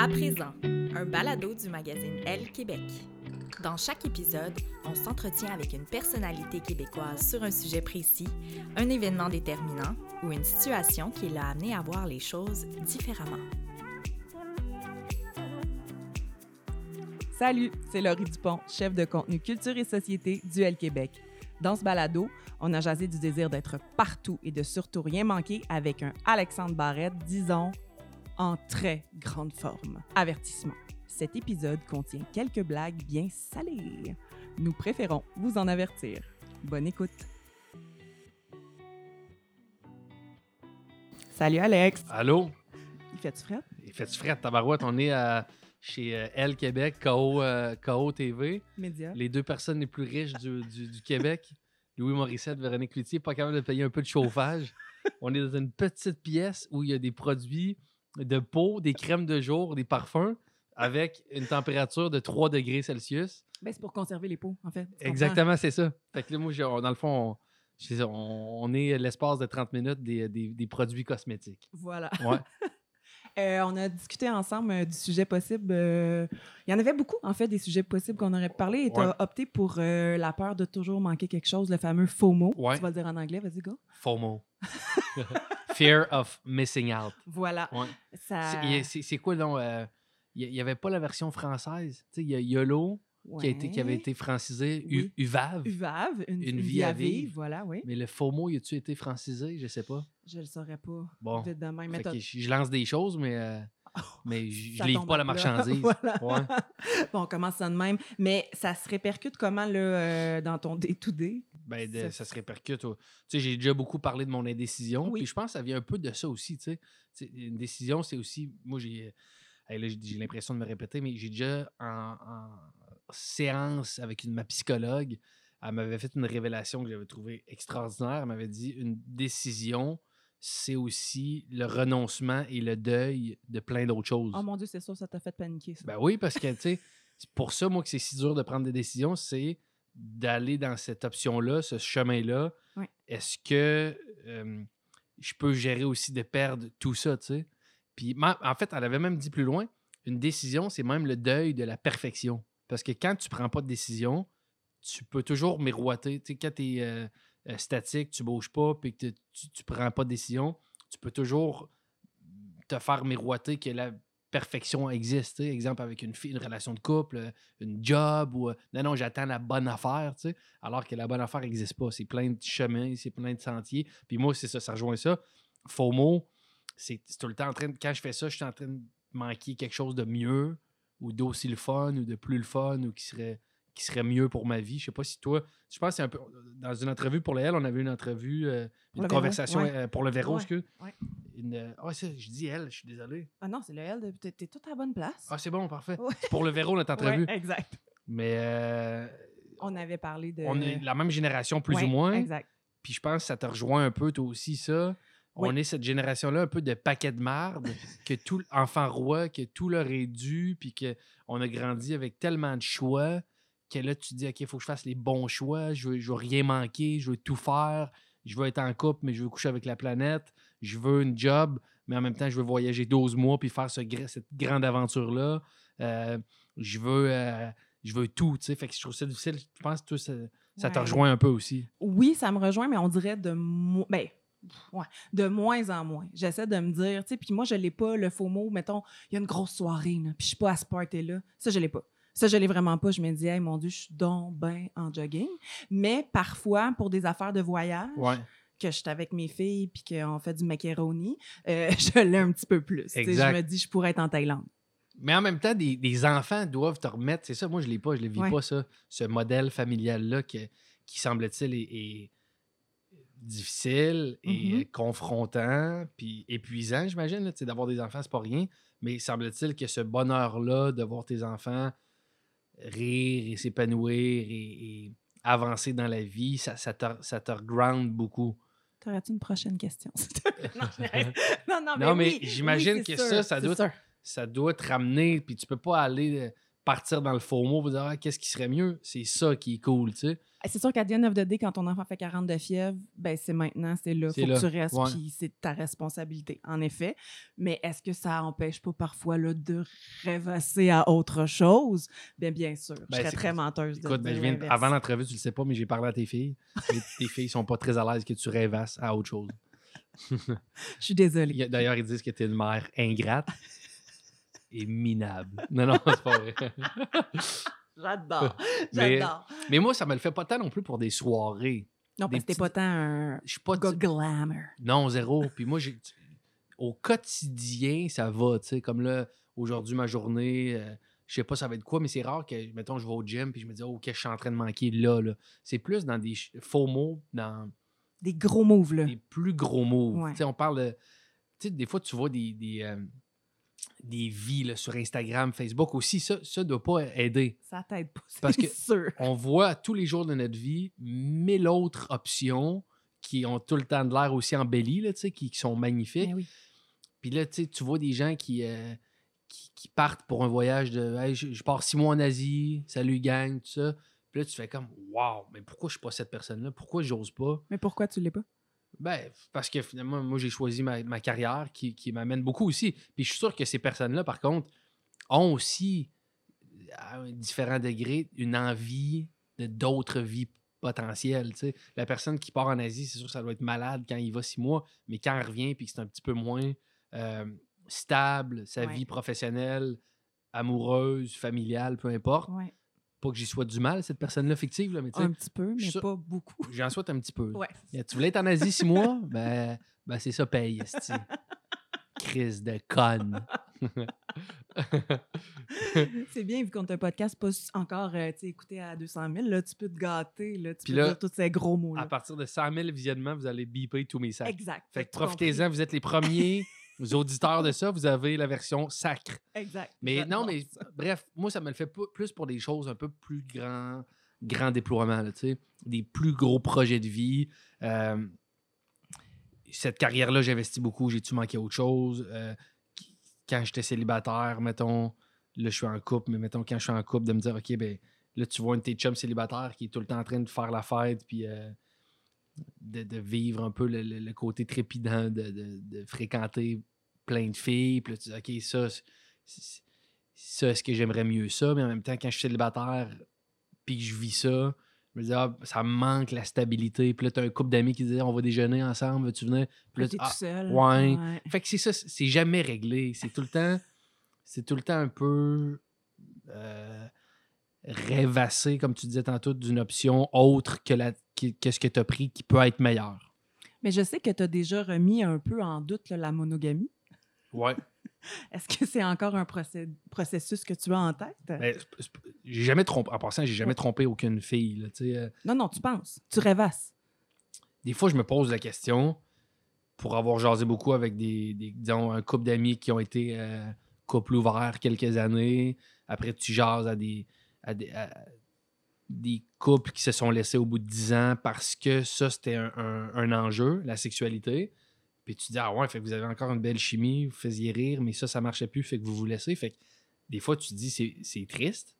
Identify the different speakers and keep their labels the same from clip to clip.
Speaker 1: À présent, un balado du magazine Elle Québec. Dans chaque épisode, on s'entretient avec une personnalité québécoise sur un sujet précis, un événement déterminant ou une situation qui l'a amené à voir les choses différemment.
Speaker 2: Salut, c'est Laurie Dupont, chef de contenu culture et société du L Québec. Dans ce balado, on a jasé du désir d'être partout et de surtout rien manquer avec un Alexandre Barrette, disons, en très grande forme. Avertissement. Cet épisode contient quelques blagues bien salées. Nous préférons vous en avertir. Bonne écoute. Salut Alex.
Speaker 3: Allô?
Speaker 2: Il fait-tu fret?
Speaker 3: Il fait-tu fret, tabarouette? On est à- chez euh, Elle Québec, KO, euh, KO TV.
Speaker 2: Média.
Speaker 3: Les deux personnes les plus riches du, du- du Québec. Louis Morissette, Véronique Cloutier, pas capable de payer un peu de chauffage. On est dans une petite pièce où il y a des produits de peau, des crèmes de jour, des parfums avec une température de 3 degrés Celsius.
Speaker 2: Ben, c'est pour conserver les peaux, en fait.
Speaker 3: Exactement, c'est ça. Fait que là, moi, on- dans le fond, on, est l'espace de 30 minutes des, des- des produits cosmétiques.
Speaker 2: Voilà.
Speaker 3: Ouais.
Speaker 2: Euh, on a discuté ensemble euh, du sujet possible. euh, Il y en avait beaucoup, en fait, des sujets possibles qu'on aurait parlé. Et tu as
Speaker 3: Ouais.
Speaker 2: opté pour la peur de toujours manquer quelque chose, le fameux FOMO.
Speaker 3: Ouais.
Speaker 2: Tu vas le dire en anglais, vas-y, go.
Speaker 3: FOMO. Fear of missing out.
Speaker 2: Voilà.
Speaker 3: Ouais.
Speaker 2: Ça...
Speaker 3: C'est- quoi, donc? euh, Il n'y avait pas la version française? Tu sais, il y a YOLO qui, a été, qui avait été francisé,
Speaker 2: Oui.
Speaker 3: UVAV.
Speaker 2: UVAV, une,
Speaker 3: vie
Speaker 2: vie
Speaker 3: à
Speaker 2: vivre.
Speaker 3: vivre.
Speaker 2: Voilà, oui.
Speaker 3: Mais le FOMO, y a-tu été francisé? Je sais pas.
Speaker 2: Je le saurais pas.
Speaker 3: Bon.
Speaker 2: De même. Mais
Speaker 3: je, lance des choses, mais, euh, mais je livre pas la marchandise.
Speaker 2: Voilà.
Speaker 3: Ouais.
Speaker 2: Bon, on commence ça de même. Mais ça se répercute comment, là, euh, dans ton day-to-day?
Speaker 3: Ben, de-
Speaker 2: Ça-
Speaker 3: se répercute. Tu sais, j'ai déjà beaucoup parlé de mon indécision.
Speaker 2: Oui.
Speaker 3: Puis je pense que ça vient un peu de ça aussi. Tu sais. Une décision, c'est aussi. Moi, j'ai. hey, j'ai j'ai l'impression de me répéter, mais j'ai déjà en, en séance avec une, ma psychologue, elle m'avait fait une révélation que j'avais trouvée extraordinaire. Elle m'avait dit une décision, c'est aussi le renoncement et le deuil de plein d'autres choses.
Speaker 2: Oh mon Dieu, c'est sûr, ça t'a fait paniquer, ça.
Speaker 3: Ben oui, parce que, tu sais, c'est pour ça, moi, que c'est si dur de prendre des décisions, c'est d'aller dans cette option-là, ce chemin-là.
Speaker 2: Oui.
Speaker 3: Est-ce que euh, je peux gérer aussi de perdre tout ça, tu sais? Puis, en fait, elle avait même dit plus loin, une décision, c'est même le deuil de la perfection. Parce que quand tu prends pas de décision, tu peux toujours miroiter. Tu sais, quand tu es statique, tu bouges pas, puis que tu, tu prends pas de décision, tu peux toujours te faire miroiter que la perfection existe. Exemple, avec une fille, une relation de couple, euh, une job, ou euh, non, non, j'attends la bonne affaire, alors que la bonne affaire n'existe pas. C'est plein de chemins, c'est plein de sentiers. Puis moi, c'est ça, ça rejoint ça. FOMO, c'est tout le temps en train de, quand je fais ça, je suis en train de manquer quelque chose de mieux, ou d'aussi le fun, ou de plus le fun, ou qui serait qui serait mieux pour ma vie. Je sais pas si toi, je pense que c'est un peu dans une entrevue pour le L, on avait une entrevue, euh, une
Speaker 2: le Véro,
Speaker 3: conversation
Speaker 2: ouais.
Speaker 3: euh, pour le
Speaker 2: Ouais, ouais.
Speaker 3: Une, euh, ah, ça, je dis elle, je suis désolé.
Speaker 2: Ah non, c'est le L. de- T'es t'es tout à la bonne place.
Speaker 3: Ah, c'est bon, parfait.
Speaker 2: Ouais.
Speaker 3: Pour le Véro, notre entrevue.
Speaker 2: Ouais, exact.
Speaker 3: Mais euh,
Speaker 2: On avait parlé de.
Speaker 3: on est la même génération, plus
Speaker 2: Ouais,
Speaker 3: ou moins.
Speaker 2: Exact.
Speaker 3: Puis je pense que ça te rejoint un peu, toi aussi, ça. On est cette génération-là un peu de paquet de marde, que tout enfant roi, que tout leur est dû, puis qu'on a grandi avec tellement de choix que là, tu te dis, OK, il faut que je fasse les bons choix, je veux, je veux rien manquer, je veux tout faire, je veux être en couple, mais je veux coucher avec la planète, je veux une job, mais en même temps, je veux voyager 12 mois puis faire ce cette grande aventure-là. Euh, je veux euh, je veux tout, tu sais. Fait que je trouve ça difficile. Je pense que toi, ça, ça te rejoint un peu aussi.
Speaker 2: Oui, ça me rejoint, mais on dirait de, mo- ben, ouais, de moins en moins. J'essaie de me dire, tu sais, puis moi, je l'ai pas, le faux mot, mettons, il y a une grosse soirée, là, puis je suis pas à ce party-là. Ça, je l'ai pas. Ça, je l'ai vraiment pas. Je me dis, hey, mon Dieu, je suis donc ben en jogging. Mais parfois, pour des affaires de voyage,
Speaker 3: Ouais.
Speaker 2: que je suis avec mes filles puis qu'on fait du macaroni, euh, je l'ai un petit peu plus. Je me dis, je pourrais être en Thaïlande.
Speaker 3: Mais en même temps, des, des enfants doivent te remettre. C'est ça, moi, je l'ai pas, je le vis
Speaker 2: Ouais.
Speaker 3: pas, ça. Ce modèle familial-là qui, semble-t-il, est, est difficile et
Speaker 2: Mhm.
Speaker 3: euh, confrontant, puis épuisant, j'imagine. D'avoir des enfants, c'est pas rien. Mais semble-t-il que ce bonheur-là de voir tes enfants rire et s'épanouir et, et avancer dans la vie, ça, ça, te, ça te ground beaucoup.
Speaker 2: T'aurais-tu une prochaine question? non, non, non,
Speaker 3: Non,
Speaker 2: mais,
Speaker 3: mais
Speaker 2: oui,
Speaker 3: j'imagine
Speaker 2: oui,
Speaker 3: que ça,
Speaker 2: sûr,
Speaker 3: ça doit-
Speaker 2: sûr.
Speaker 3: ça doit te ramener, puis tu peux pas aller euh, partir dans le faux mot et dire Ah, qu'est-ce qui serait mieux? C'est ça qui est cool, tu sais.
Speaker 2: C'est sûr qu'à the end of the day, quand ton enfant fait 40 de fièvre, ben c'est maintenant, c'est là. Faut
Speaker 3: là,
Speaker 2: que tu restes,
Speaker 3: ouais.
Speaker 2: puis c'est ta responsabilité, en effet. Mais est-ce que ça empêche pas parfois là, de rêvasser à autre chose? Bien, bien sûr.
Speaker 3: Ben,
Speaker 2: je serais
Speaker 3: c'est-
Speaker 2: très menteuse de
Speaker 3: Écoute, ben,
Speaker 2: dire
Speaker 3: je viens de- avant l'entrevue, tu le sais pas, mais j'ai parlé à tes filles. Et tes filles sont pas très à l'aise que tu rêvasses à autre chose.
Speaker 2: Je suis désolée.
Speaker 3: D'ailleurs, ils disent que tu es une mère ingrate et minable. Non, non, c'est pas vrai.
Speaker 2: J'adore.
Speaker 3: Mais-
Speaker 2: J'adore.
Speaker 3: Mais moi, ça me le fait pas tant non plus pour des soirées.
Speaker 2: Non,
Speaker 3: des
Speaker 2: parce que t'es pas tant un
Speaker 3: Je suis pas
Speaker 2: glamour.
Speaker 3: Non, zéro. Puis moi, j'ai au quotidien, ça va, tu sais, comme là, aujourd'hui, ma journée, euh, je sais pas ça va être quoi, mais c'est rare que, mettons, je vais au gym puis je me dis, oh, OK, je suis en train de manquer là, là? C'est plus dans des faux mots, dans
Speaker 2: Des gros moves, là.
Speaker 3: des plus gros mots.
Speaker 2: Ouais.
Speaker 3: Tu sais, on parle de... Tu sais, des fois, tu vois des, des, euh, des vies là, sur Instagram, Facebook aussi. Ça, ça doit pas aider.
Speaker 2: Ça t'aide pas,
Speaker 3: Parce que-
Speaker 2: sûr.
Speaker 3: On voit tous les jours de notre vie mille autres options qui ont tout le temps de l'air aussi embellies, là, qui, qui sont magnifiques.
Speaker 2: Ben oui.
Speaker 3: Puis là, tu vois des gens qui, euh, qui, qui partent pour un voyage de Hey, je, je pars six mois en Asie, salut gang, tout ça. Puis là, tu fais comme Waouh, mais pourquoi je suis pas cette personne-là? Pourquoi j'ose pas?
Speaker 2: Mais pourquoi tu l'es pas?
Speaker 3: Ben, parce que finalement, moi, j'ai choisi ma, ma carrière qui, qui m'amène beaucoup aussi. Puis je suis sûr que ces personnes-là, par contre, ont aussi, à un différent degré, une envie de d'autres vies potentielles. La personne qui part en Asie, c'est sûr que ça doit être malade quand il va six mois, mais quand elle revient puis que c'est un petit peu moins euh, stable, sa
Speaker 2: Ouais.
Speaker 3: vie professionnelle, amoureuse, familiale, peu importe.
Speaker 2: Ouais.
Speaker 3: Pas que j'y souhaite du mal, cette personne-là fictive, là, mais tu sais,
Speaker 2: Un petit peu, mais pas beaucoup.
Speaker 3: j'en souhaite un petit peu.
Speaker 2: Ouais.
Speaker 3: Tu voulais être en Asie six mois? Ben, ben c'est ça, paye. Crise de conne.
Speaker 2: C'est bien, vu qu'on t'a un podcast pas encore euh, écouté à 200 000, là, tu peux te gâter, là, tu
Speaker 3: Puis
Speaker 2: peux
Speaker 3: là,
Speaker 2: dire tous ces gros
Speaker 3: à
Speaker 2: mots-là.
Speaker 3: partir de 100 000 visionnements, vous allez biper tous mes sacs.
Speaker 2: Exact.
Speaker 3: Fait que profitez-en, vous êtes les premiers auditeurs de ça. Vous avez la version sacre.
Speaker 2: Exact.
Speaker 3: Mais non, mais bref, moi, ça me le fait plus pour des choses un peu plus grands, grand déploiement, là, tu sais. des plus gros projets de vie. Euh, cette carrière-là, j'investis beaucoup. J'ai-tu manqué autre chose? Euh, quand j'étais célibataire, mettons, là, je suis en couple, mais mettons, quand je suis en couple, de me dire, OK, ben là, tu vois un de tes chums célibataire qui est tout le temps en train de faire la fête, puis euh, de, de vivre un peu le, le- le côté trépidant de, de- de fréquenter plein de filles. Puis là, tu dis, OK, ça, c'est- c'est- ça, est-ce que j'aimerais mieux ça? Mais en même temps, quand je suis célibataire, puis que je vis ça, je me dis, ah, ça me manque la stabilité. Puis là, tu as un couple d'amis qui disent, on va déjeuner ensemble, veux-tu venir? Puis là,
Speaker 2: T'es tout
Speaker 3: ah,
Speaker 2: seul.
Speaker 3: ouais. fait que c'est ça, c'est jamais réglé. C'est tout le temps, c'est tout le temps un peu euh, rêvassé, comme tu disais tantôt, d'une option autre que, la, que, que tu as pris qui peut être meilleur.
Speaker 2: Mais je sais que tu as déjà remis un peu en doute là, la monogamie.
Speaker 3: Ouais.
Speaker 2: Est-ce que c'est encore un processus que tu as en tête?
Speaker 3: C'est- j'ai jamais trompé. En passant, j'ai jamais trompé aucune fille. là, euh.
Speaker 2: Non, non, tu penses. Tu rêvasses.
Speaker 3: des fois, je me pose la question, pour avoir jasé beaucoup avec des, des- disons, un couple d'amis qui ont été euh, couple ouvert quelques années. Après, tu jases à des, à des, à des couples qui se sont laissés au bout de 10 ans parce que ça, c'était un, un- enjeu, la sexualité. Puis tu dis, ah ouais, fait que vous avez encore une belle chimie, vous faisiez rire, mais ça, ça marchait plus, fait que vous vous laissez. Fait que des fois, tu te dis, c'est, triste.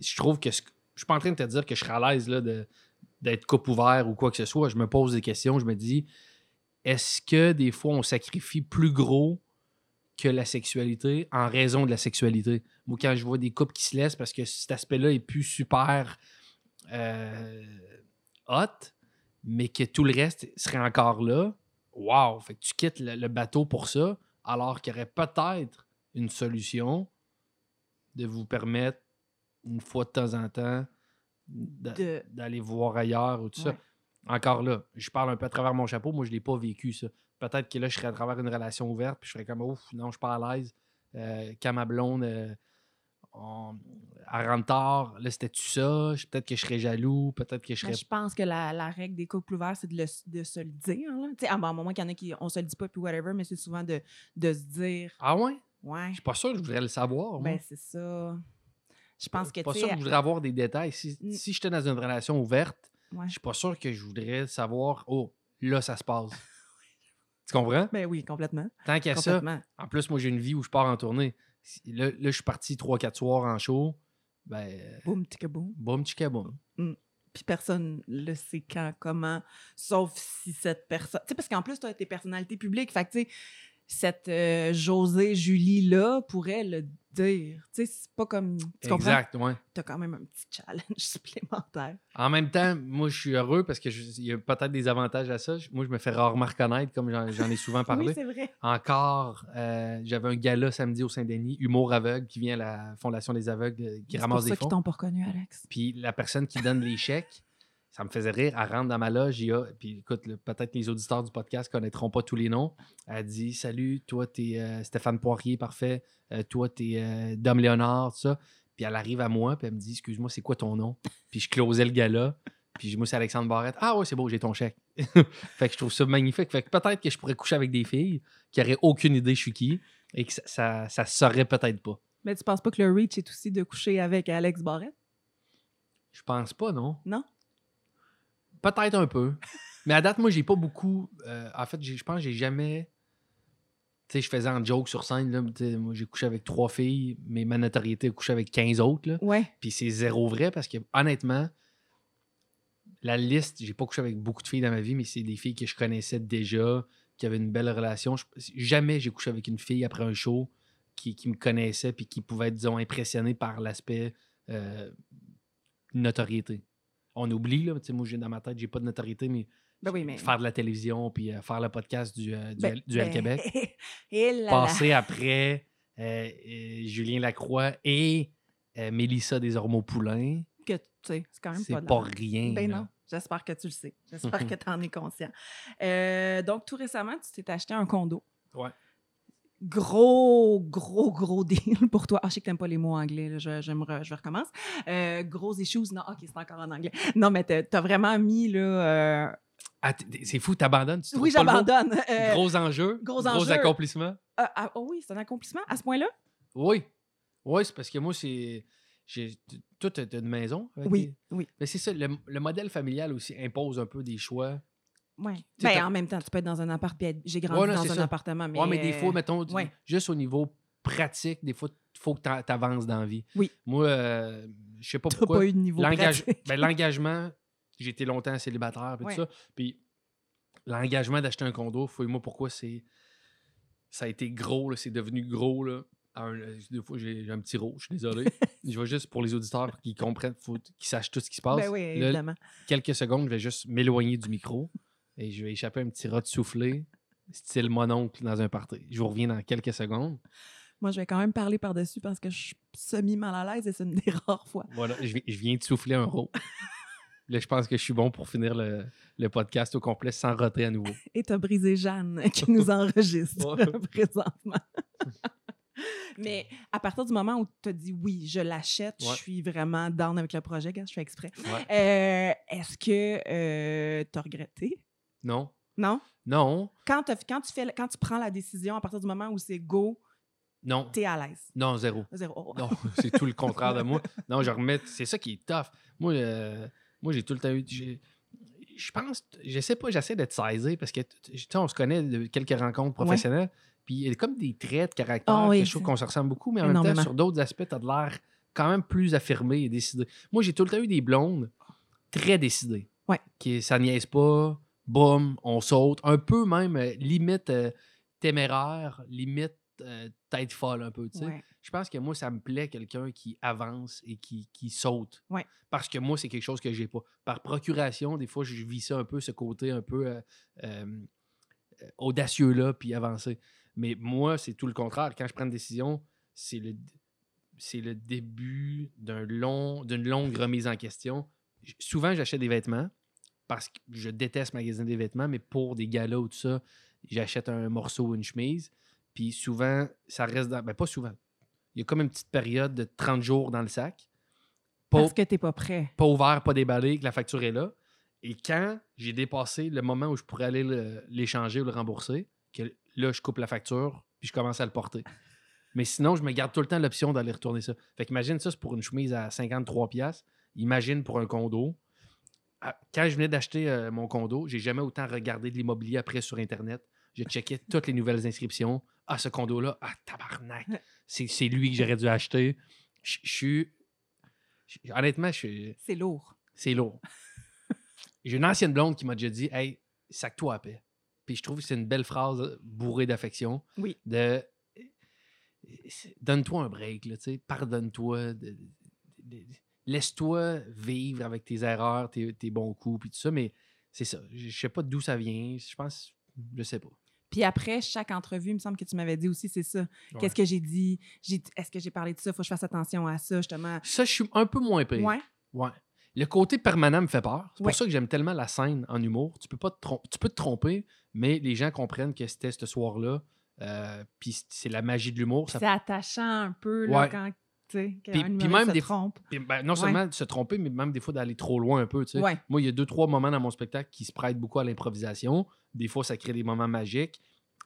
Speaker 3: Je trouve que je suis pas en train de te dire que je serais à l'aise d'être couple ouvert ou quoi que ce soit. Je me pose des questions, je me dis, est-ce que des fois on sacrifie plus gros que la sexualité en raison de la sexualité? Moi, quand je vois des couples qui se laissent parce que cet aspect-là est plus super euh, hot, mais que tout le reste serait encore là, wow! Fait que tu quittes le, le bateau pour ça, alors qu'il y aurait peut-être une solution de vous permettre, une fois de temps en temps,
Speaker 2: De-
Speaker 3: d'aller voir ailleurs ou tout ça. Encore là, je parle un peu à travers mon chapeau, moi je l'ai pas vécu ça. Peut-être que là, je serais à travers une relation ouverte, puis je serais comme ouf, non, je suis pas à l'aise. Euh, quand ma blonde euh, on, elle rentre tard, là, c'était-tu ça? Peut-être que je serais jaloux, peut-être que je
Speaker 2: Mais
Speaker 3: serais.
Speaker 2: je pense que la, la règle des couples ouverts, c'est de, se le dire. Là. Tu sais, à un moment qu'il y en a qui on se le dit pas, puis whatever, mais c'est souvent de, de se dire
Speaker 3: Ah ouais?
Speaker 2: Ouais,
Speaker 3: Je suis pas sûr que je voudrais le savoir.
Speaker 2: ben c'est ça. Je pense que
Speaker 3: Je suis pas sûr que je voudrais avoir des détails. Si,
Speaker 2: Mm.
Speaker 3: si j'étais dans une relation ouverte,
Speaker 2: ouais.
Speaker 3: je suis pas sûr que je voudrais savoir, oh, là, ça se passe. tu comprends?
Speaker 2: Ben oui, complètement.
Speaker 3: Tant qu'il y a ça, en plus, moi, j'ai une vie où je pars en tournée. Là, là, je suis parti 3-4 soirs en show. Ben,
Speaker 2: Boum, tica boum.
Speaker 3: boum.
Speaker 2: Mm. puis personne le sait quand, comment, sauf si cette personne. Tu sais, parce qu'en plus, tu as tes personnalités publiques. Fait que, tu sais, cette euh, Josée Julie-là pourrait le dire. Tu sais, c'est pas comme. Tu comprends?
Speaker 3: Exact, ouais.
Speaker 2: Tu as quand même un petit challenge supplémentaire.
Speaker 3: En même temps, moi, je suis heureux parce qu'il y a peut-être des avantages à ça. Moi, je me fais rarement reconnaître, comme j'en ai souvent parlé.
Speaker 2: Oui, c'est vrai.
Speaker 3: Encore, euh, j'avais un gala samedi au Saint-Denis, Humour aveugle, qui vient à la Fondation des aveugles, euh, qui
Speaker 2: C'est
Speaker 3: ramasse
Speaker 2: pour
Speaker 3: des
Speaker 2: ça qu'ils
Speaker 3: fonds.
Speaker 2: t'ont pas reconnu, Alex.
Speaker 3: Puis la personne qui donne les chèques, ça me faisait rire. Elle rentre dans ma loge. il y a- puis écoute, le- peut-être les auditeurs du podcast connaîtront pas tous les noms. Elle dit Salut, toi, t'es euh, Stéphane Poirier, parfait. Euh, toi, t'es euh, Dom Léonard, tout ça. Puis elle arrive à moi, puis elle me dit Excuse-moi, c'est quoi ton nom Puis je closais le gala. Puis moi, c'est Alexandre Barrette. Ah ouais, c'est beau, j'ai ton chèque. fait que je trouve ça magnifique. Fait que peut-être que je pourrais coucher avec des filles qui n'auraient aucune idée je suis qui et que ça, ça, ça saurait peut-être pas.
Speaker 2: Mais tu penses pas que le reach est aussi de coucher avec Alex Barrette?
Speaker 3: Je pense pas, non.
Speaker 2: Non?
Speaker 3: Peut-être un peu. Mais à date, moi, j'ai pas beaucoup. euh, en fait, je pense que j'ai jamais. Tu sais, je faisais un joke sur scène. Là, moi, j'ai couché avec trois filles, mais ma notoriété a couché avec 15 autres. Là.
Speaker 2: Ouais.
Speaker 3: Puis c'est zéro vrai parce que, honnêtement, la liste, j'ai pas couché avec beaucoup de filles dans ma vie, mais c'est des filles que je connaissais déjà, qui avaient une belle relation. Je- jamais j'ai couché avec une fille après un show qui, qui me connaissait puis qui pouvait être, disons, impressionnée par l'aspect euh, notoriété. On oublie, là, tu sais, moi, j'ai dans ma tête, j'ai pas de notoriété, mais,
Speaker 2: Ben oui, mais.
Speaker 3: faire de la télévision puis euh, faire le podcast du, euh, du,
Speaker 2: Ben-
Speaker 3: L- du
Speaker 2: ben,
Speaker 3: Québec
Speaker 2: Et là là.
Speaker 3: passer après euh, euh, Julien Lacroix et Mélissa Desormeaux-Poulain,
Speaker 2: Que, tu sais, c'est quand même pas
Speaker 3: pas, rien.
Speaker 2: Ben
Speaker 3: là.
Speaker 2: non, j'espère que tu le sais. J'espère que tu en es conscient. Donc, tout récemment, tu t'es acheté un condo.
Speaker 3: Ouais.
Speaker 2: Gros, gros, gros deal pour toi. Ah, je sais que t'aimes pas les mots anglais, là, je, je, me re- je recommence. Euh, gros issues, non, ok, c'est encore en anglais. Non, mais t'as vraiment mis, là... euh,
Speaker 3: Ah, c'est fou, t'abandonnes. tu
Speaker 2: Oui, j'abandonne. Euh,
Speaker 3: Gros enjeu.
Speaker 2: gros
Speaker 3: Gros
Speaker 2: enjeu.
Speaker 3: accomplissement?
Speaker 2: ah, ah, oh oui, c'est un accomplissement à ce point-là?
Speaker 3: Oui. Oui, c'est parce que moi, c'est. j'ai- t- Toi, t'as t'as une maison? avec
Speaker 2: Oui,
Speaker 3: des-
Speaker 2: oui.
Speaker 3: Mais c'est ça, le, le modèle familial aussi impose un peu des choix. Sais,
Speaker 2: Ben, en même temps, tu peux être dans un appart, puis être- j'ai grandi
Speaker 3: Ouais,
Speaker 2: dans un
Speaker 3: ça.
Speaker 2: appartement, mais...
Speaker 3: ouais, mais des fois,
Speaker 2: euh,
Speaker 3: mettons,
Speaker 2: ouais.
Speaker 3: juste au niveau pratique, des fois, il faut que tu avances dans la vie.
Speaker 2: Oui.
Speaker 3: Moi, euh, je sais pas pourquoi.
Speaker 2: pas eu de niveau
Speaker 3: ben, L'engagement, j'ai été longtemps célibataire, puis tout ça. Puis l'engagement d'acheter un condo, fouille-moi pourquoi c'est. Ça a été gros, là, c'est devenu gros. Là. Un- euh, des fois, j'ai un petit rot, je suis désolé. je vais juste pour les auditeurs qui comprennent, faut qu'ils sachent tout ce qui se passe.
Speaker 2: Ben oui,
Speaker 3: Là,
Speaker 2: évidemment.
Speaker 3: quelques secondes, je vais juste m'éloigner du micro et je vais échapper à un petit rat de soufflé, style mononcle dans un party. Je vous reviens dans quelques secondes.
Speaker 2: Moi, je vais quand même parler par-dessus parce que je suis semi-mal à l'aise et c'est une des rares fois.
Speaker 3: Voilà, je, vi- je viens de souffler un rot. Là, je pense que je suis bon pour finir le, le podcast au complet sans roter à nouveau.
Speaker 2: Et t'as brisé Jeanne qui nous enregistre présentement. Mais à partir du moment où tu as dit oui, je l'achète,
Speaker 3: Ouais.
Speaker 2: je suis vraiment down avec le projet, je fais exprès.
Speaker 3: Ouais.
Speaker 2: Euh, Est-ce que tu as regretté?
Speaker 3: Non?
Speaker 2: Non?
Speaker 3: Non?
Speaker 2: Quand, t'as- quand, tu fais, quand tu prends la décision, à partir du moment où c'est go,
Speaker 3: Non?
Speaker 2: t'es à l'aise.
Speaker 3: Non, zéro.
Speaker 2: Zéro. Oh.
Speaker 3: Non, c'est tout le contraire de moi. Non, je remets. C'est ça qui est tough. Moi, euh, moi j'ai tout le temps eu. Je pense, je sais pas, j'essaie d'être saisé parce que tu sais, on se connaît de quelques rencontres professionnelles. Puis il y a comme des traits de caractère
Speaker 2: Ah
Speaker 3: que
Speaker 2: oui,
Speaker 3: je trouve qu'on se ressemble beaucoup, mais en même temps, sur d'autres aspects, tu as de l'air quand même plus affirmé et décidé. Moi, j'ai tout le temps eu des blondes très décidées.
Speaker 2: Ouais.
Speaker 3: Qui, ça niaise pas, boum, on saute. Un peu même, euh, limite euh, téméraire, limite euh, tête folle un peu, tu sais.
Speaker 2: Ouais.
Speaker 3: Je pense que moi, ça me plaît quelqu'un qui avance et qui, qui saute.
Speaker 2: Ouais.
Speaker 3: Parce que moi, c'est quelque chose que j'ai pas. Par procuration, des fois, je vis ça un peu, ce côté un peu audacieux-là, puis avancer. Mais moi, c'est tout le contraire. Quand je prends une décision, c'est le, c'est le début d'un long, d'une longue remise en question. J- Souvent, j'achète des vêtements parce que je déteste magasiner des vêtements, mais pour des galas ou tout ça, j'achète un morceau ou une chemise. Puis souvent, ça reste dans. Ben, pas souvent. Il y a comme une petite période de 30 jours dans le sac. Pas,
Speaker 2: Parce que t'es pas prêt.
Speaker 3: pas ouvert, pas déballé, que la facture est là. Et quand j'ai dépassé le moment où je pourrais aller le- l'échanger ou le rembourser, que là, je coupe la facture, puis je commence à le porter. Mais sinon, je me garde tout le temps l'option d'aller retourner ça. Fait qu'imagine ça, c'est pour une chemise à 53$. piastres. Imagine pour un condo. Quand je venais d'acheter euh, mon condo, j'ai jamais autant regardé de l'immobilier après sur Internet. Je checkais toutes les nouvelles inscriptions. Ah, ce condo-là, ah, tabarnak. C'est lui que j'aurais dû acheter. Je suis. Honnêtement, je suis.
Speaker 2: C'est lourd.
Speaker 3: c'est lourd. J'ai une ancienne blonde qui m'a déjà dit Hey, sac-toi à paix. Puis je trouve que c'est une belle phrase bourrée d'affection.
Speaker 2: Oui.
Speaker 3: De donne-toi un break, là, tu sais, pardonne-toi, de- de- de- laisse-toi vivre avec tes erreurs, tes, tes bons coups, puis tout ça, mais c'est ça. Je sais pas d'où ça vient, je pense, je sais pas.
Speaker 2: Puis après, chaque entrevue, il me semble que tu m'avais dit aussi, c'est ça.
Speaker 3: Ouais.
Speaker 2: Qu'est-ce que j'ai dit? Est-ce que j'ai parlé de ça? Faut que je fasse attention à ça, justement.
Speaker 3: Ça, je suis un peu moins pire.
Speaker 2: Ouais.
Speaker 3: Ouais. Le côté permanent me fait peur. C'est
Speaker 2: Ouais.
Speaker 3: pour ça que j'aime tellement la scène en humour. Tu peux pas te tu peux te tromper, mais les gens comprennent que c'était ce soir-là. euh, puis c'est la magie de l'humour. Ça
Speaker 2: C'est attachant un peu, là,
Speaker 3: Ouais.
Speaker 2: quand,
Speaker 3: Puis- puis même des-
Speaker 2: trompe.
Speaker 3: Puis, ben, non
Speaker 2: Ouais.
Speaker 3: seulement de se tromper, mais même des fois d'aller trop loin un peu.
Speaker 2: Ouais.
Speaker 3: Moi, il y a deux, trois moments dans mon spectacle qui se prêtent beaucoup à l'improvisation. Des fois, ça crée des moments magiques.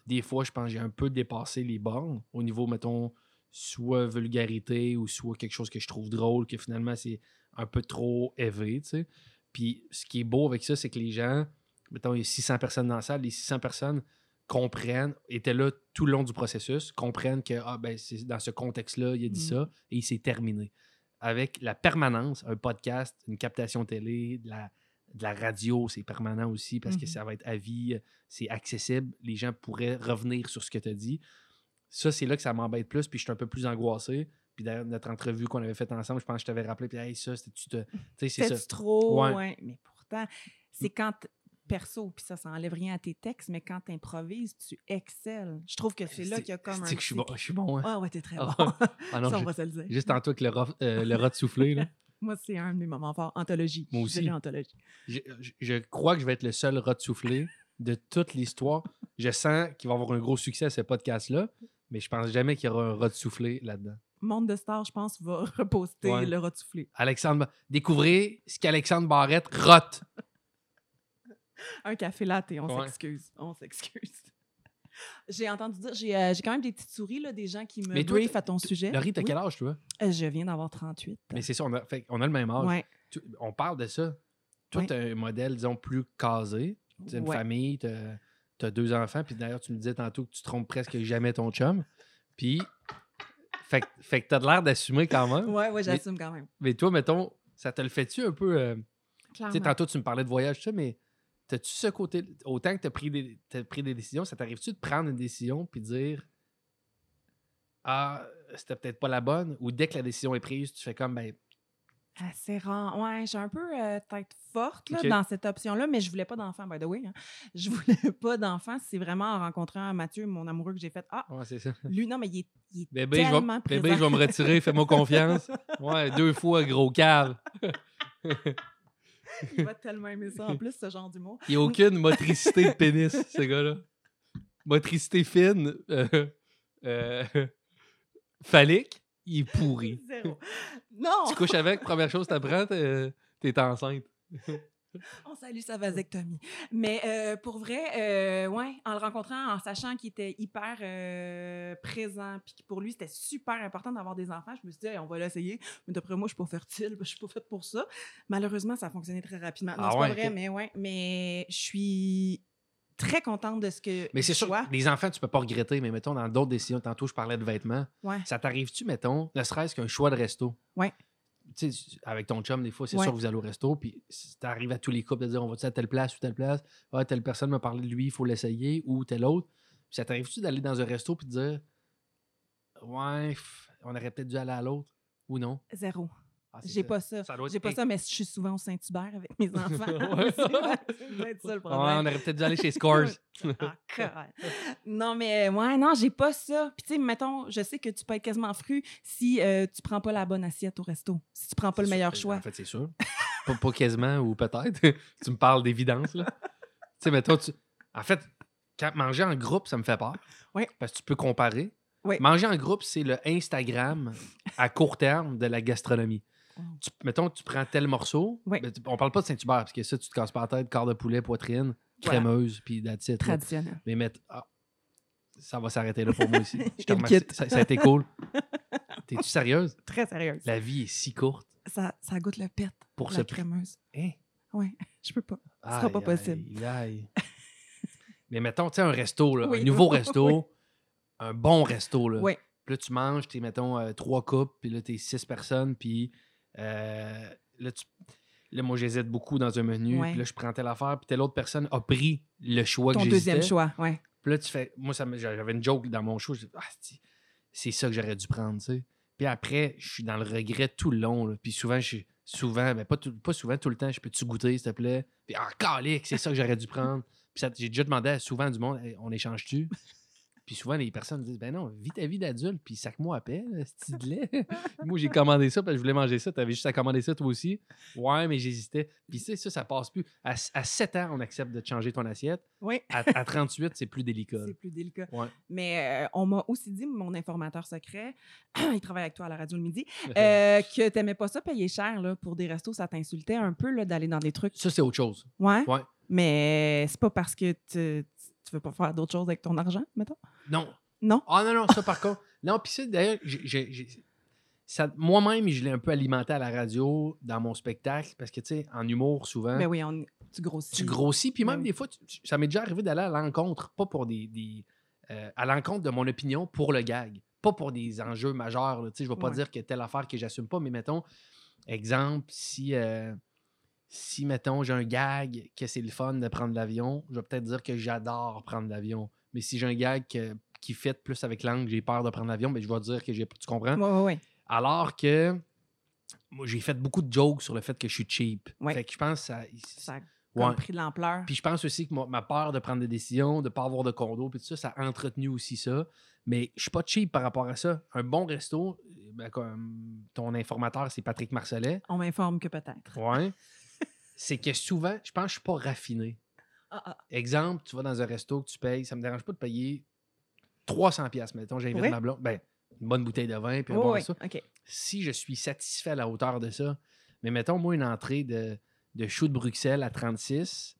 Speaker 3: Des fois, je pense que j'ai un peu dépassé les bornes au niveau, mettons, soit vulgarité ou soit quelque chose que je trouve drôle, que finalement, c'est un peu trop élevé. tu sais. Puis ce qui est beau avec ça, c'est que les gens, mettons, il y a 600 personnes dans la salle, les 600 personnes comprennent, étaient là tout le long du processus, comprennent que ah, ben, c'est dans ce contexte-là, il a dit
Speaker 2: Mm.
Speaker 3: ça et c'est terminé. Avec la permanence, un podcast, une captation télé, de la, de la radio, c'est permanent aussi parce que
Speaker 2: Mhm.
Speaker 3: ça va être à vie, c'est accessible, les gens pourraient revenir sur ce que tu as dit. Ça, c'est là que ça m'embête plus, puis je suis un peu plus angoissé. Puis d'ailleurs, notre entrevue qu'on avait faite ensemble, je pense que je t'avais rappelé, puis hey, ça, c'était tu te. C'est ça.
Speaker 2: Trop,
Speaker 3: Ouais.
Speaker 2: ouais. Mais pourtant, c'est quand, perso, puis ça, ça enlève rien à tes textes, mais quand tu improvises, tu excelles. Je trouve que c'est là qu'il y a comme un.
Speaker 3: C'est que je suis bon. Je suis bon, hein.
Speaker 2: Ah ouais, t'es très
Speaker 3: Ah,
Speaker 2: bon.
Speaker 3: Ah non,
Speaker 2: ça, on
Speaker 3: je-
Speaker 2: va se le dire.
Speaker 3: juste tantôt avec le rat, euh, le rat de soufflé, là.
Speaker 2: Moi, c'est un de mes moments forts. Anthologie.
Speaker 3: Moi aussi.
Speaker 2: anthologie.
Speaker 3: Je, je- je crois que je vais être le seul rat de soufflé de toute l'histoire. Je sens qu'il va y avoir un gros succès à ce podcast-là, mais je pense jamais qu'il y aura un rat de soufflé là-dedans.
Speaker 2: Monde de Stars, je pense, va reposter
Speaker 3: Ouais.
Speaker 2: le rat soufflé.
Speaker 3: Alexandre, découvrez ce qu'Alexandre Barrette rote.
Speaker 2: Un café latte, on
Speaker 3: Ouais.
Speaker 2: s'excuse. On s'excuse. J'ai entendu dire, j'ai euh, j'ai quand même des petites souris, là, des gens qui me
Speaker 3: Mais toi,
Speaker 2: briefent à ton sujet.
Speaker 3: Laurie, t'as
Speaker 2: Oui.
Speaker 3: quel âge, toi?
Speaker 2: Euh, Je viens d'avoir 38.
Speaker 3: Mais c'est ça, on a, fait, on a le même âge.
Speaker 2: Ouais.
Speaker 3: Tu- on parle de ça. Toi,
Speaker 2: Ouais.
Speaker 3: tu as un modèle, disons, plus casé. Tu as une
Speaker 2: Ouais.
Speaker 3: famille, tu as, deux enfants. Puis d'ailleurs, tu me disais tantôt que tu trompes presque jamais ton chum. Puis, fait, que- fait que tu as l'air d'assumer quand même.
Speaker 2: Ouais, ouais, j'assume quand même.
Speaker 3: Mais toi, mettons, ça te le fait-tu un peu. euh, tu sais, tantôt, tu me parlais de voyage, ça, mais t'as-tu ce côté. Autant que tu as pris, des, t'as pris des décisions, ça t'arrive-tu de prendre une décision puis dire Ah, c'était peut-être pas la bonne Ou dès que la décision est prise, tu fais comme, ben,
Speaker 2: Assez rare. Ouais, j'ai un peu euh, tête forte là, dans cette option-là, mais je voulais pas d'enfant, by the way. hein. Je voulais pas d'enfant. C'est vraiment en rencontrant Mathieu, mon amoureux, que j'ai fait Ah,
Speaker 3: ouais, c'est ça.
Speaker 2: lui, non, mais il est, il est
Speaker 3: Bébé, je
Speaker 2: tellement
Speaker 3: vais,
Speaker 2: présent.
Speaker 3: bébé, je vais me retirer, fais-moi confiance. Ouais, deux fois, gros cave.
Speaker 2: Il va tellement aimer ça en plus, ce genre d'humour.
Speaker 3: Il n'y a aucune motricité de pénis, ce gars-là. Motricité fine, euh, euh, phallique, il est pourri.
Speaker 2: Zéro. Non!
Speaker 3: Tu couches avec, première chose que t'apprends, t'es t'es enceinte.
Speaker 2: On salue sa vasectomie. Mais euh, pour vrai, euh, ouais, en le rencontrant, en sachant qu'il était hyper euh, présent, puis que pour lui, c'était super important d'avoir des enfants, je me suis dit, Hey, on va l'essayer. Mais d'après moi, je suis pas fertile, je suis pas faite pour ça. Malheureusement, ça a fonctionné très rapidement. Non,
Speaker 3: Ah
Speaker 2: c'est
Speaker 3: ouais,
Speaker 2: pas vrai, mais ouais. Mais je suis très contente de ce que.
Speaker 3: Mais c'est sûr, les enfants, tu peux pas regretter, mais mettons, dans d'autres décisions, tantôt, je parlais de vêtements.
Speaker 2: Ouais.
Speaker 3: Ça t'arrive-tu, mettons, ne serait-ce qu'un choix de resto?
Speaker 2: Ouais.
Speaker 3: Avec ton chum, des fois, c'est
Speaker 2: Ouais.
Speaker 3: sûr que vous allez au resto, puis ça arrive à tous les couples de dire on va-tu à telle place ou telle place? Ah, telle personne m'a parlé de lui, il faut l'essayer, ou telle autre. Puis ça t'arrive-tu d'aller dans un resto puis de dire Ouais, on aurait peut-être dû aller à l'autre, ou non?
Speaker 2: Zéro.
Speaker 3: Ah,
Speaker 2: J'ai pas ça. J'ai pas ça, mais je suis souvent au Saint-Hubert avec mes enfants. C'est peut-être ça le
Speaker 3: Ouais,
Speaker 2: problème.
Speaker 3: on aurait peut-être dû aller chez Scores.
Speaker 2: Ah, non, mais euh, ouais, non, j'ai pas ça. Puis, tu sais, mettons, je sais que tu peux être quasiment fru si euh, tu prends pas la bonne assiette au resto, si tu prends pas le meilleur
Speaker 3: sûr.
Speaker 2: choix.
Speaker 3: En fait, c'est sûr. pas, pas quasiment ou peut-être. tu me parles d'évidence, là. tu sais, mettons, tu... en fait, quand manger en groupe, ça me fait peur.
Speaker 2: Oui.
Speaker 3: Parce que tu peux comparer.
Speaker 2: Oui.
Speaker 3: Manger en groupe, c'est le Instagram à court terme de la gastronomie. Tu- mettons, tu prends tel morceau.
Speaker 2: Oui.
Speaker 3: ben, tu- on parle pas de Saint-Hubert, parce que ça, tu te casses pas la tête, quart de poulet, poitrine, crémeuse, puis là.
Speaker 2: Traditionnel.
Speaker 3: Mais mettre. ah, ça va s'arrêter là pour moi ici. Je te remercie. Ça, ça a été cool. T'es-tu sérieuse?
Speaker 2: Très sérieuse.
Speaker 3: La vie est si courte
Speaker 2: Ça, ça goûte le pet,
Speaker 3: pour
Speaker 2: la
Speaker 3: se
Speaker 2: crémeuse.
Speaker 3: Hein?
Speaker 2: Ouais, je peux pas. sera
Speaker 3: Aïe,
Speaker 2: pas possible.
Speaker 3: aïe, aïe. Mais mettons, tu sais, un resto, là,
Speaker 2: Oui,
Speaker 3: un nouveau
Speaker 2: oui,
Speaker 3: resto,
Speaker 2: oui.
Speaker 3: un bon resto. Là.
Speaker 2: Oui.
Speaker 3: Puis là, tu manges, t'es, mettons, euh, trois coupes, puis là, t'es six personnes, puis euh, là, tu... Là, moi, j'hésite beaucoup dans un menu.
Speaker 2: Ouais.
Speaker 3: Puis là, je prends telle affaire. Puis telle autre personne a pris le choix
Speaker 2: Ton
Speaker 3: que
Speaker 2: deuxième
Speaker 3: j'hésitais.
Speaker 2: choix, ouais.
Speaker 3: Puis là, tu fais. Moi, ça j'avais une joke dans mon show. Je dis, ah, c'est- ça que j'aurais dû prendre, tu sais. Puis après, je suis dans le regret tout le long. là. Puis souvent, je. Souvent, mais pas, tout- pas souvent, tout le temps, je peux-tu goûter, s'il te plaît? Puis, ah, calique, c'est ça que j'aurais dû prendre. Puis ça- j'ai déjà demandé à souvent du monde, Hey, on échange-tu? Puis souvent, les personnes disent, ben non, vis ta vie d'adulte, puis sac-moi à paix, ce de lait. Moi, j'ai commandé ça parce que je voulais manger ça. T'avais juste à commander ça, toi aussi. Ouais, mais j'hésitais. Puis tu sais, ça, ça passe plus. À, à 7 ans, on accepte de changer ton assiette.
Speaker 2: Oui,
Speaker 3: À, à 38, c'est plus délicat.
Speaker 2: c'est plus délicat.
Speaker 3: Ouais.
Speaker 2: Mais euh, on m'a aussi dit, mon informateur secret, il travaille avec toi à la radio le midi, euh, que t'aimais pas ça payer cher là, pour des restos, ça t'insultait un peu là, d'aller dans des trucs.
Speaker 3: Ça, c'est autre chose.
Speaker 2: Ouais.
Speaker 3: Ouais.
Speaker 2: Mais c'est pas parce que tu tu veux pas faire d'autres choses avec ton argent, mettons?
Speaker 3: Non.
Speaker 2: Non?
Speaker 3: Ah non, non, ça par contre. Non, puis ça, d'ailleurs, moi-même, je l'ai un peu alimenté à la radio dans mon spectacle parce que, tu sais, en humour, souvent,
Speaker 2: Ben oui, on, tu grossis.
Speaker 3: tu grossis. Puis
Speaker 2: Ben
Speaker 3: même
Speaker 2: oui.
Speaker 3: des fois, tu- ça m'est déjà arrivé d'aller à l'encontre, pas pour des. des, euh, à l'encontre de mon opinion pour le gag. Pas pour des enjeux majeurs. là. Tu sais, je vais pas
Speaker 2: Ouais.
Speaker 3: dire que telle affaire que j'assume pas, mais mettons, exemple, si. euh, si, mettons, j'ai un gag que c'est le fun de prendre l'avion, je vais peut-être dire que j'adore prendre l'avion. Mais si j'ai un gag que- qui fait plus avec l'angle, j'ai peur de prendre l'avion, ben, je vais dire que j'ai. Tu comprends?
Speaker 2: Ouais, ouais, ouais.
Speaker 3: Alors que moi, j'ai fait beaucoup de jokes sur le fait que je suis cheap.
Speaker 2: Ouais.
Speaker 3: Fait que je pense que ça.
Speaker 2: Ça a
Speaker 3: Ouais.
Speaker 2: pris de l'ampleur.
Speaker 3: Puis je pense aussi que ma, ma peur de prendre des décisions, de ne pas avoir de condo, puis tout ça, ça a entretenu aussi ça. Mais je suis pas cheap par rapport à ça. Un bon resto, euh, ben, comme ton informateur, c'est Patrick Marcelet.
Speaker 2: On m'informe que peut-être.
Speaker 3: Ouais. C'est que souvent, je pense que je suis pas raffiné.
Speaker 2: Ah, ah.
Speaker 3: Exemple, tu vas dans un resto que tu payes, ça me dérange pas de payer 300 pièces, mettons, j'invite
Speaker 2: Oui.
Speaker 3: ma blonde. Ben, une bonne bouteille de vin, puis un
Speaker 2: Ouais,
Speaker 3: bon
Speaker 2: ouais,
Speaker 3: resto.
Speaker 2: OK.
Speaker 3: Si je suis satisfait à la hauteur de ça, mais mettons, moi, une entrée de, de chou de Bruxelles à 36,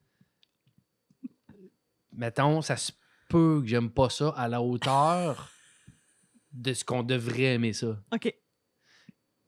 Speaker 3: mettons, ça se peut que j'aime pas ça à la hauteur de ce qu'on devrait aimer ça.
Speaker 2: OK.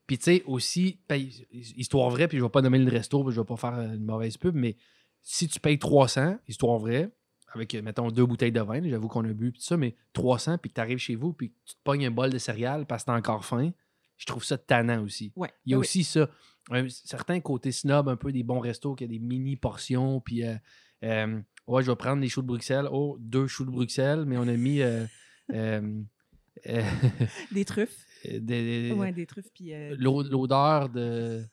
Speaker 3: Puis tu sais, aussi, paye- histoire vraie, puis je vais pas nommer le resto, puis je vais pas faire une mauvaise pub, mais si tu payes 300, histoire vraie, avec, euh, mettons, deux bouteilles de vin, j'avoue qu'on a bu, puis tout ça, mais 300, puis que tu arrives chez vous, puis que tu te pognes un bol de céréales parce que t'as encore faim, je trouve ça tannant aussi.
Speaker 2: Ouais.
Speaker 3: Il y a
Speaker 2: oui.
Speaker 3: aussi ça, un certain côté snob, un peu des bons restos, qui a des mini portions, puis euh, euh, ouais, je vais prendre des choux de Bruxelles, oh, deux choux de Bruxelles, mais on a mis euh, euh, euh,
Speaker 2: Des truffes.
Speaker 3: Des-
Speaker 2: Ouais, des truffes. Puis. euh,
Speaker 3: l'o- l'odeur de.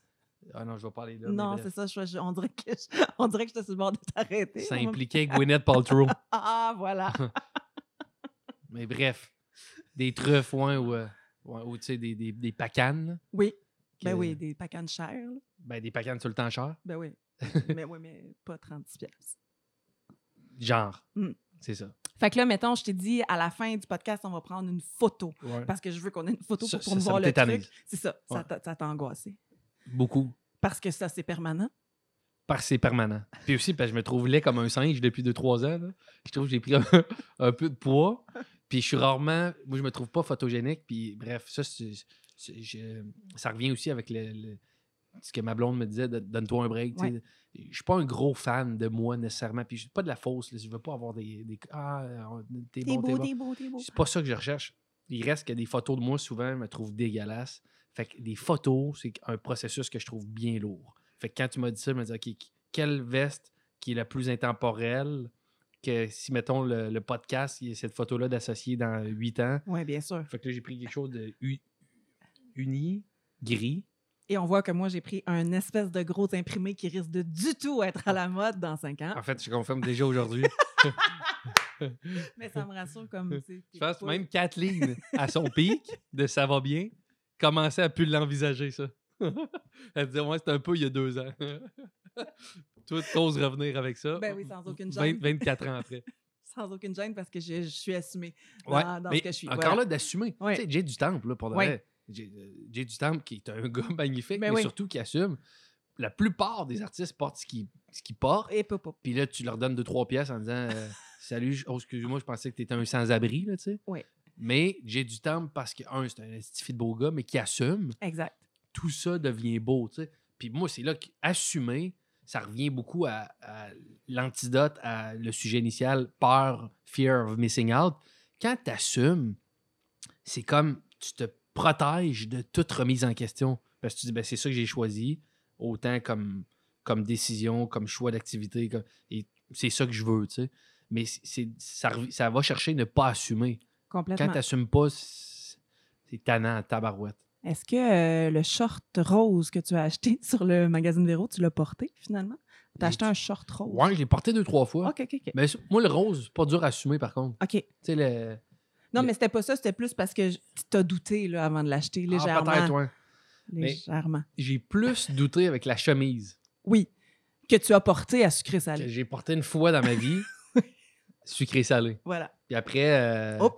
Speaker 3: Ah non, je vais pas aller là.
Speaker 2: non, c'est ça. je- je- on, dirait que je, on dirait que j'étais sur le bord de t'arrêter.
Speaker 3: Ça impliquait Gwyneth Paltrow.
Speaker 2: Ah, voilà.
Speaker 3: Mais bref, des truffes, ouais, ou, euh, ouais, ou, tu sais, des, des, des pacanes.
Speaker 2: Oui. Ben oui, des pacanes chères. là.
Speaker 3: Ben, des pacanes tout le temps chères.
Speaker 2: Ben oui. mais oui, mais pas 36 pièces.
Speaker 3: Genre.
Speaker 2: Mm.
Speaker 3: C'est ça.
Speaker 2: Fait que là, mettons, je t'ai dit, à la fin du podcast, on va prendre une photo.
Speaker 3: Ouais.
Speaker 2: Parce que je veux qu'on ait une photo pour
Speaker 3: ça me
Speaker 2: le
Speaker 3: tétanise.
Speaker 2: truc. C'est ça. Ça
Speaker 3: Ouais.
Speaker 2: Ça t'a angoissé.
Speaker 3: Beaucoup.
Speaker 2: Parce que ça, c'est permanent?
Speaker 3: Parce que c'est permanent. Puis aussi, parce que je me trouve laid comme un singe depuis 2-3 ans. là. Je trouve que j'ai pris un, un peu de poids. Puis je suis rarement. Moi, je me trouve pas photogénique. Puis bref, ça, c'est- ça revient aussi avec le, le- ce que ma blonde me disait donne-toi un break.
Speaker 2: Ouais.
Speaker 3: Je suis pas un gros fan de moi nécessairement. Puis je suis pas de la fausse. Je veux pas avoir des. des ah, t'es
Speaker 2: T'es
Speaker 3: bon, t'es
Speaker 2: beau,
Speaker 3: bon.
Speaker 2: t'es beau, t'es beau.
Speaker 3: C'est pas ça que je recherche. Il reste que des photos de moi, souvent, je me trouve dégueulasse. Fait que des photos, c'est un processus que je trouve bien lourd. Fait que quand tu m'as dit ça, je me disais, OK, quelle veste qui est la plus intemporelle que si, mettons, le, le podcast, il y a cette photo-là d'associer dans 8 ans?
Speaker 2: Oui, bien sûr.
Speaker 3: Fait que là, j'ai pris quelque chose de uni, gris.
Speaker 2: Et on voit que moi, j'ai pris un espèce de gros imprimé qui risque de du tout être à la mode dans 5 ans.
Speaker 3: En fait, je confirme déjà aujourd'hui.
Speaker 2: Mais ça me rassure comme.
Speaker 3: Je pense
Speaker 2: pas-
Speaker 3: même Kathleen, à son pic de ça va bien, commençait à plus l'envisager, ça. Elle disait, ouais, c'était un peu il y a deux ans. Toi, t'oses revenir avec ça.
Speaker 2: Ben oui, sans aucune
Speaker 3: 20
Speaker 2: gêne.
Speaker 3: 24 ans après.
Speaker 2: Sans aucune gêne parce que je, je suis assumée dans,
Speaker 3: Ouais,
Speaker 2: dans
Speaker 3: mais
Speaker 2: ce que je suis.
Speaker 3: encore
Speaker 2: Voilà.
Speaker 3: là, d'assumer.
Speaker 2: Ouais.
Speaker 3: Tu sais, Jay du Temple, là, pour de vrai. Jay, euh, Jay du Temple, qui est un gars magnifique,
Speaker 2: Ben
Speaker 3: mais
Speaker 2: oui.
Speaker 3: surtout qui assume. La plupart des artistes portent ce qu'ils portent.
Speaker 2: Et.
Speaker 3: Puis là, tu leur donnes deux, trois pièces en disant euh, Salut, oh, excuse-moi, je pensais que tu étais un sans-abri, là, tu sais. Mais j'ai du temps parce que, un, c'est un estifi de beau gars, mais qui assume.
Speaker 2: Exact.
Speaker 3: Tout ça devient beau, tu sais. Puis moi, c'est là qu'assumer, ça revient beaucoup à, à l'antidote à le sujet initial, peur, fear of missing out. Quand tu assumes, c'est comme tu te protèges de toute remise en question. Parce que tu dis, ben, c'est ça que j'ai choisi. Autant comme comme décision, comme choix d'activité. comme- Et c'est ça que je veux, tu sais. Mais c'est- ça, va chercher ne pas assumer.
Speaker 2: Complètement.
Speaker 3: Quand tu n'assumes pas, c'est tannant, tabarouette.
Speaker 2: Est-ce que euh, le short rose que tu as acheté sur le magazine Véro, tu l'as porté finalement? Tu as
Speaker 3: J'ai-
Speaker 2: acheté un short rose?
Speaker 3: Ouais, je l'ai porté deux, trois fois.
Speaker 2: OK, OK, OK.
Speaker 3: Mais moi, le rose, pas dur à assumer, par contre.
Speaker 2: OK.
Speaker 3: Tu sais, le...
Speaker 2: Non, mais c'était pas ça, c'était plus parce que tu t'as douté là, avant de l'acheter,
Speaker 3: Ah,
Speaker 2: légèrement.
Speaker 3: peut-être, ouais. Mais-
Speaker 2: légèrement.
Speaker 3: J'ai plus douté avec la chemise
Speaker 2: Oui. Que tu as porté à sucré salé.
Speaker 3: j'ai porté une fois dans ma vie, sucré-salé.
Speaker 2: Voilà.
Speaker 3: Puis après, euh,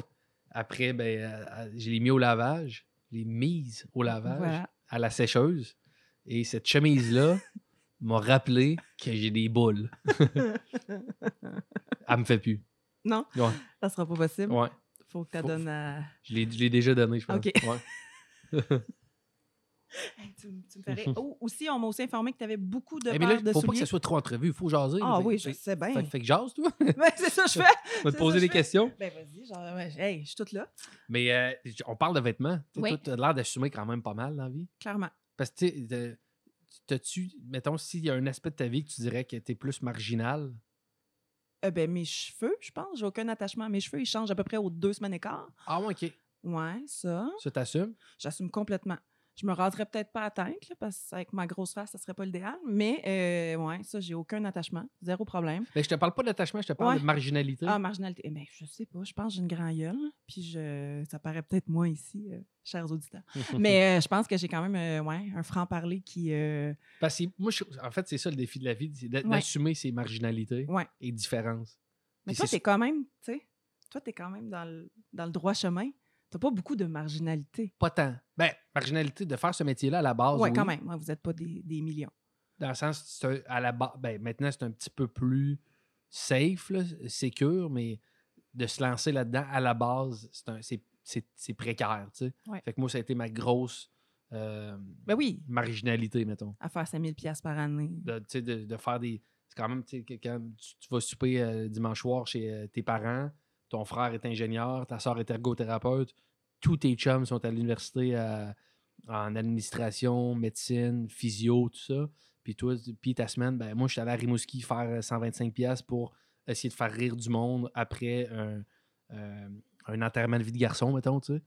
Speaker 3: après ben, euh, euh, je l'ai mis au lavage. Je l'ai mise au lavage,
Speaker 2: Voilà.
Speaker 3: à la sécheuse. Et cette chemise-là m'a rappelé que j'ai des boules. Elle me fait plus.
Speaker 2: Non,
Speaker 3: Ouais,
Speaker 2: ça sera pas possible.
Speaker 3: ouais.
Speaker 2: Faut que tu
Speaker 3: Faut-
Speaker 2: donnes à.
Speaker 3: Je l'ai je l'ai déjà donné, je pense.
Speaker 2: Ok.
Speaker 3: Ouais.
Speaker 2: Hey, tu, me rire. Oh, aussi, on m'a aussi informé que tu avais beaucoup de
Speaker 3: Eh, mais là,
Speaker 2: de
Speaker 3: faut pas que ça soit trop entrevu. Il faut jaser.
Speaker 2: Ah oui, je sais bien.
Speaker 3: Fait, fait que jase, toi.
Speaker 2: C'est ça que je fais.
Speaker 3: On va te poser des questions.
Speaker 2: Ben vas-y, genre, ouais, hey, je suis toute là,
Speaker 3: Mais euh, on parle de vêtements.
Speaker 2: Oui.
Speaker 3: Tu as l'air d'assumer quand même pas mal dans la vie.
Speaker 2: clairement.
Speaker 3: Parce que, tu sais, mettons, s'il y a un aspect de ta vie que tu dirais que tu es plus marginal,
Speaker 2: Euh, ben, mes cheveux, je pense, j'ai aucun attachement à mes cheveux. Ils changent à peu près aux deux semaines et quart.
Speaker 3: ah ouais, ok,
Speaker 2: Ouais, ça,
Speaker 3: ça t'assume?
Speaker 2: j'assume complètement. Je me raserais peut-être pas à tête, là, parce qu'avec ma grosse face, ça serait pas l'idéal. Mais, euh, ouais, ça, j'ai aucun attachement. Zéro problème.
Speaker 3: Mais je te parle pas d'attachement, je te parle
Speaker 2: Ouais.
Speaker 3: de marginalité.
Speaker 2: Ah, marginalité. Eh ben, je sais pas. Je pense que j'ai une grande gueule. Puis je... ça paraît peut-être moi ici, euh, chers auditeurs. Mais euh, je pense que j'ai quand même euh, ouais, un franc-parler qui.
Speaker 3: Parce que moi, je- en fait, c'est ça le défi de la vie, c'est
Speaker 2: Ouais.
Speaker 3: d'assumer ses marginalités et différences.
Speaker 2: Mais
Speaker 3: Puis
Speaker 2: toi, t'es quand même, tu sais, toi, t'es quand même dans le, dans le droit chemin. T'as pas beaucoup de marginalité.
Speaker 3: Pas tant. Ben, marginalité de faire ce métier-là à la base.
Speaker 2: ouais,
Speaker 3: oui.
Speaker 2: quand même. Ouais, vous êtes pas des, des millions.
Speaker 3: Dans le sens, à la base, ben, maintenant, c'est un petit peu plus safe, là, sécure, mais de se lancer là-dedans, à la base, c'est précaire, tu sais.
Speaker 2: Ouais.
Speaker 3: Fait que moi, ça a été ma grosse euh,
Speaker 2: Ben oui,
Speaker 3: marginalité, mettons.
Speaker 2: à faire 5000 pièces par année.
Speaker 3: De, tu sais, de, de faire des... C'est quand même, tu sais, quand tu, tu vas souper euh, dimanche soir chez euh, tes parents, ton frère est ingénieur, ta soeur est ergothérapeute, tous tes chums sont à l'université en administration, médecine, physio, tout ça. Puis toi, puis ta semaine, ben moi, je suis allé à Rimouski faire euh, 125$ piastres pour essayer de faire rire du monde après un, euh, un enterrement de vie de garçon, mettons, tu sais.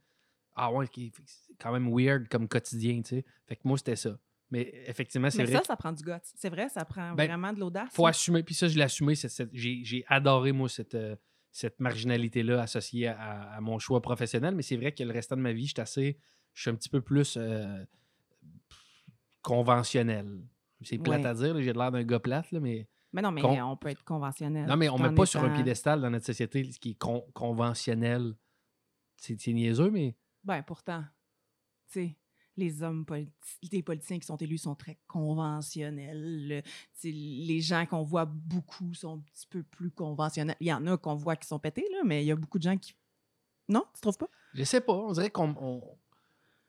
Speaker 3: Ah ouais, c'est quand même weird comme quotidien, tu sais. Fait que moi, c'était ça. Mais effectivement, c'est
Speaker 2: Mais
Speaker 3: vrai.
Speaker 2: ça, ça prend du goût. C'est vrai, ça prend
Speaker 3: Ben,
Speaker 2: vraiment de l'audace.
Speaker 3: faut
Speaker 2: là.
Speaker 3: assumer. Puis ça, je l'ai assumé. j'ai adoré, moi, cette, euh, cette marginalité-là associée à, à mon choix professionnel. Mais c'est vrai que le restant de ma vie, je suis assez. Je suis un petit peu plus euh, conventionnel. C'est plate
Speaker 2: Ouais.
Speaker 3: à dire, j'ai l'air d'un gars plate, là, mais.
Speaker 2: Mais non, mais
Speaker 3: Con-
Speaker 2: on peut être conventionnel.
Speaker 3: Non, mais on
Speaker 2: tout
Speaker 3: met pas sur un piédestal dans notre société ce qui est con- conventionnel. C'est niaiseux, mais.
Speaker 2: Ben, pourtant, tu sais, les hommes, les politiciens qui sont élus sont très conventionnels. Les gens qu'on voit beaucoup sont un petit peu plus conventionnels. Il y en a qu'on voit qui sont pétés, là, mais il y a beaucoup de gens qui. Non, tu trouves pas?
Speaker 3: Je sais pas. On dirait qu'on on,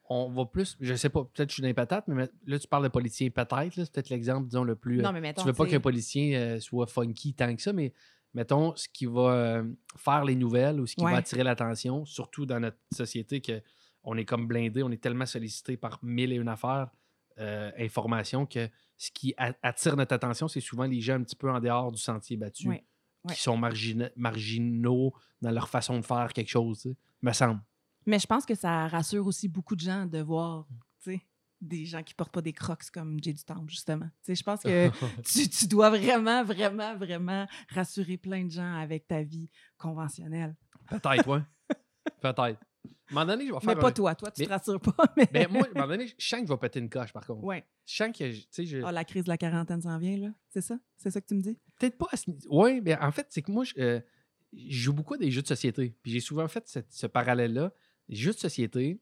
Speaker 3: on va plus. Je sais pas. Peut-être que je suis dans les patates, mais là, tu parles de politicien peut-être. C'est peut-être l'exemple, disons, le plus. euh,
Speaker 2: non, mais mettons.
Speaker 3: tu veux pas qu'un politicien euh, soit funky tant que ça, mais mettons ce qui va euh, faire les nouvelles ou ce qui
Speaker 2: Ouais.
Speaker 3: va attirer l'attention, surtout dans notre société que on est comme blindé, on est tellement sollicité par mille et une affaires, euh, informations que ce qui attire notre attention, c'est souvent les gens un petit peu en dehors du sentier battu, qui sont margina- marginaux dans leur façon de faire quelque chose, me semble.
Speaker 2: Mais je pense que ça rassure aussi beaucoup de gens de voir, tu sais, des gens qui portent pas des crocs comme Jay du Temple, justement. Tu sais, je pense que tu, tu dois vraiment, vraiment, vraiment rassurer plein de gens avec ta vie conventionnelle.
Speaker 3: Peut-être, ouais. Peut-être. À un moment donné, je vais faire.
Speaker 2: Mais pas
Speaker 3: un-
Speaker 2: toi, toi, tu
Speaker 3: Mais-
Speaker 2: te rassures pas. Mais...
Speaker 3: Ben, moi, à un moment donné, je sens que je vais péter une coche, par contre.
Speaker 2: ouais.
Speaker 3: Je sens que, je- tu sais, je...
Speaker 2: Ah, la crise de la quarantaine s'en vient, là. C'est ça? C'est ça que tu me dis?
Speaker 3: Peut-être pas à ce. Oui, mais en fait, c'est que moi, je, euh, je joue beaucoup à des jeux de société. Puis j'ai souvent fait cette- ce parallèle-là. Jeux de société,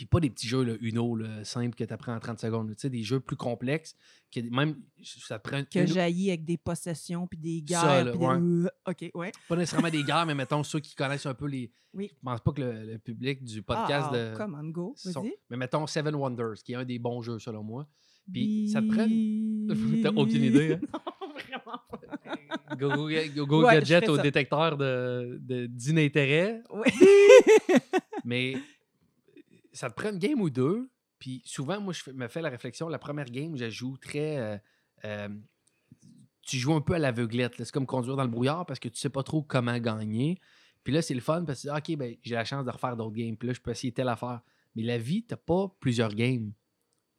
Speaker 3: puis pas des petits jeux là, Uno, là, simples que tu apprends en 30 secondes. Tu sais, des jeux plus complexes, que même, ça prend
Speaker 2: Que
Speaker 3: une-
Speaker 2: jaillit avec des possessions puis des guerres.
Speaker 3: Ça,
Speaker 2: des-
Speaker 3: ouais.
Speaker 2: OK, ouais.
Speaker 3: pas nécessairement des guerres, mais mettons ceux qui connaissent un peu les.
Speaker 2: Oui.
Speaker 3: Je pense pas que le, le public du podcast
Speaker 2: ah,
Speaker 3: de.
Speaker 2: Come on, go.
Speaker 3: sont-. Mais mettons Seven Wonders, qui est un des bons jeux selon moi. Puis ça te prend. T'as aucune idée, hein?
Speaker 2: Non, vraiment pas.
Speaker 3: Go, go, go, go
Speaker 2: Ouais, je
Speaker 3: gadget au
Speaker 2: ça.
Speaker 3: détecteur de, de d'inintérêt.
Speaker 2: Oui.
Speaker 3: Mais ça te prend une game ou deux. Puis souvent, moi, je me fais la réflexion. La première game, je joue très euh, euh, tu joues un peu à l'aveuglette. C'est comme conduire dans le brouillard parce que tu sais pas trop comment gagner. Puis là, c'est le fun parce que OK, ben, j'ai la chance de refaire d'autres games. Puis là, je peux essayer telle affaire. Mais la vie, t'as pas plusieurs games.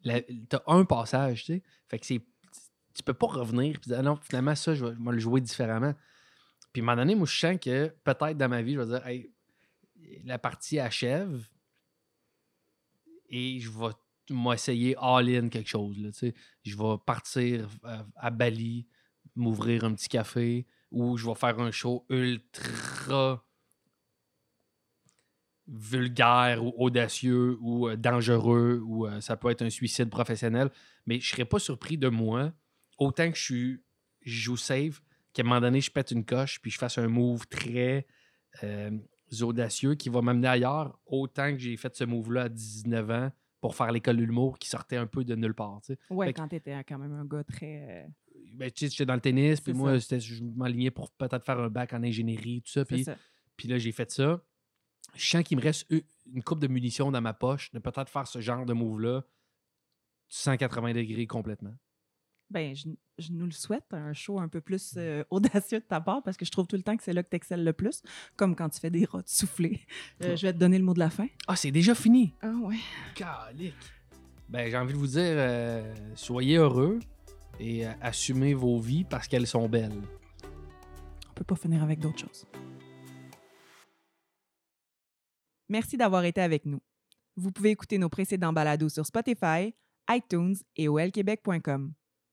Speaker 3: T'as un passage, tu sais. Fait que c'est. Tu peux pas revenir puis dire, Ah non, finalement, ça, je vais, je vais le jouer différemment. Puis à un moment donné, moi, je sens que peut-être dans ma vie, je vais dire, hey, la partie achève et je vais m'essayer all-in quelque chose. Là, je vais partir à, à Bali, m'ouvrir un petit café ou je vais faire un show ultra vulgaire ou audacieux ou euh, dangereux ou euh, ça peut être un suicide professionnel. Mais je serais pas surpris de moi, autant que je suis je joue safe, qu'à un moment donné, je pète une coche puis je fasse un move très euh, audacieux qui va m'amener ailleurs, autant que j'ai fait ce move-là à 19 ans pour faire l'école de l'humour qui sortait un peu de nulle part. tu sais.
Speaker 2: Ouais,
Speaker 3: Fait
Speaker 2: quand t'étais quand même un gars très. euh,
Speaker 3: Ben, tu sais, j'étais dans le tennis, puis moi, je m'alignais pour peut-être faire un bac en ingénierie, tout ça. Puis,
Speaker 2: ça.
Speaker 3: puis là, j'ai fait ça. Je sens qu'il me reste une coupe de munitions dans ma poche de peut-être faire ce genre de move-là 180 degrés complètement.
Speaker 2: Ben, je, je nous le souhaite, un show un peu plus euh, audacieux de ta part, parce que je trouve tout le temps que c'est là que tu excelles le plus, comme quand tu fais des rotes soufflées. Euh, je vais te donner le mot de la fin.
Speaker 3: Ah, c'est déjà fini!
Speaker 2: Ah ouais.
Speaker 3: Calique! Ben, j'ai envie de vous dire, euh, soyez heureux et assumez vos vies parce qu'elles sont belles.
Speaker 2: On peut pas finir avec d'autres choses. Merci d'avoir été avec nous. Vous pouvez écouter nos précédents balados sur Spotify, iTunes et olquebec.com.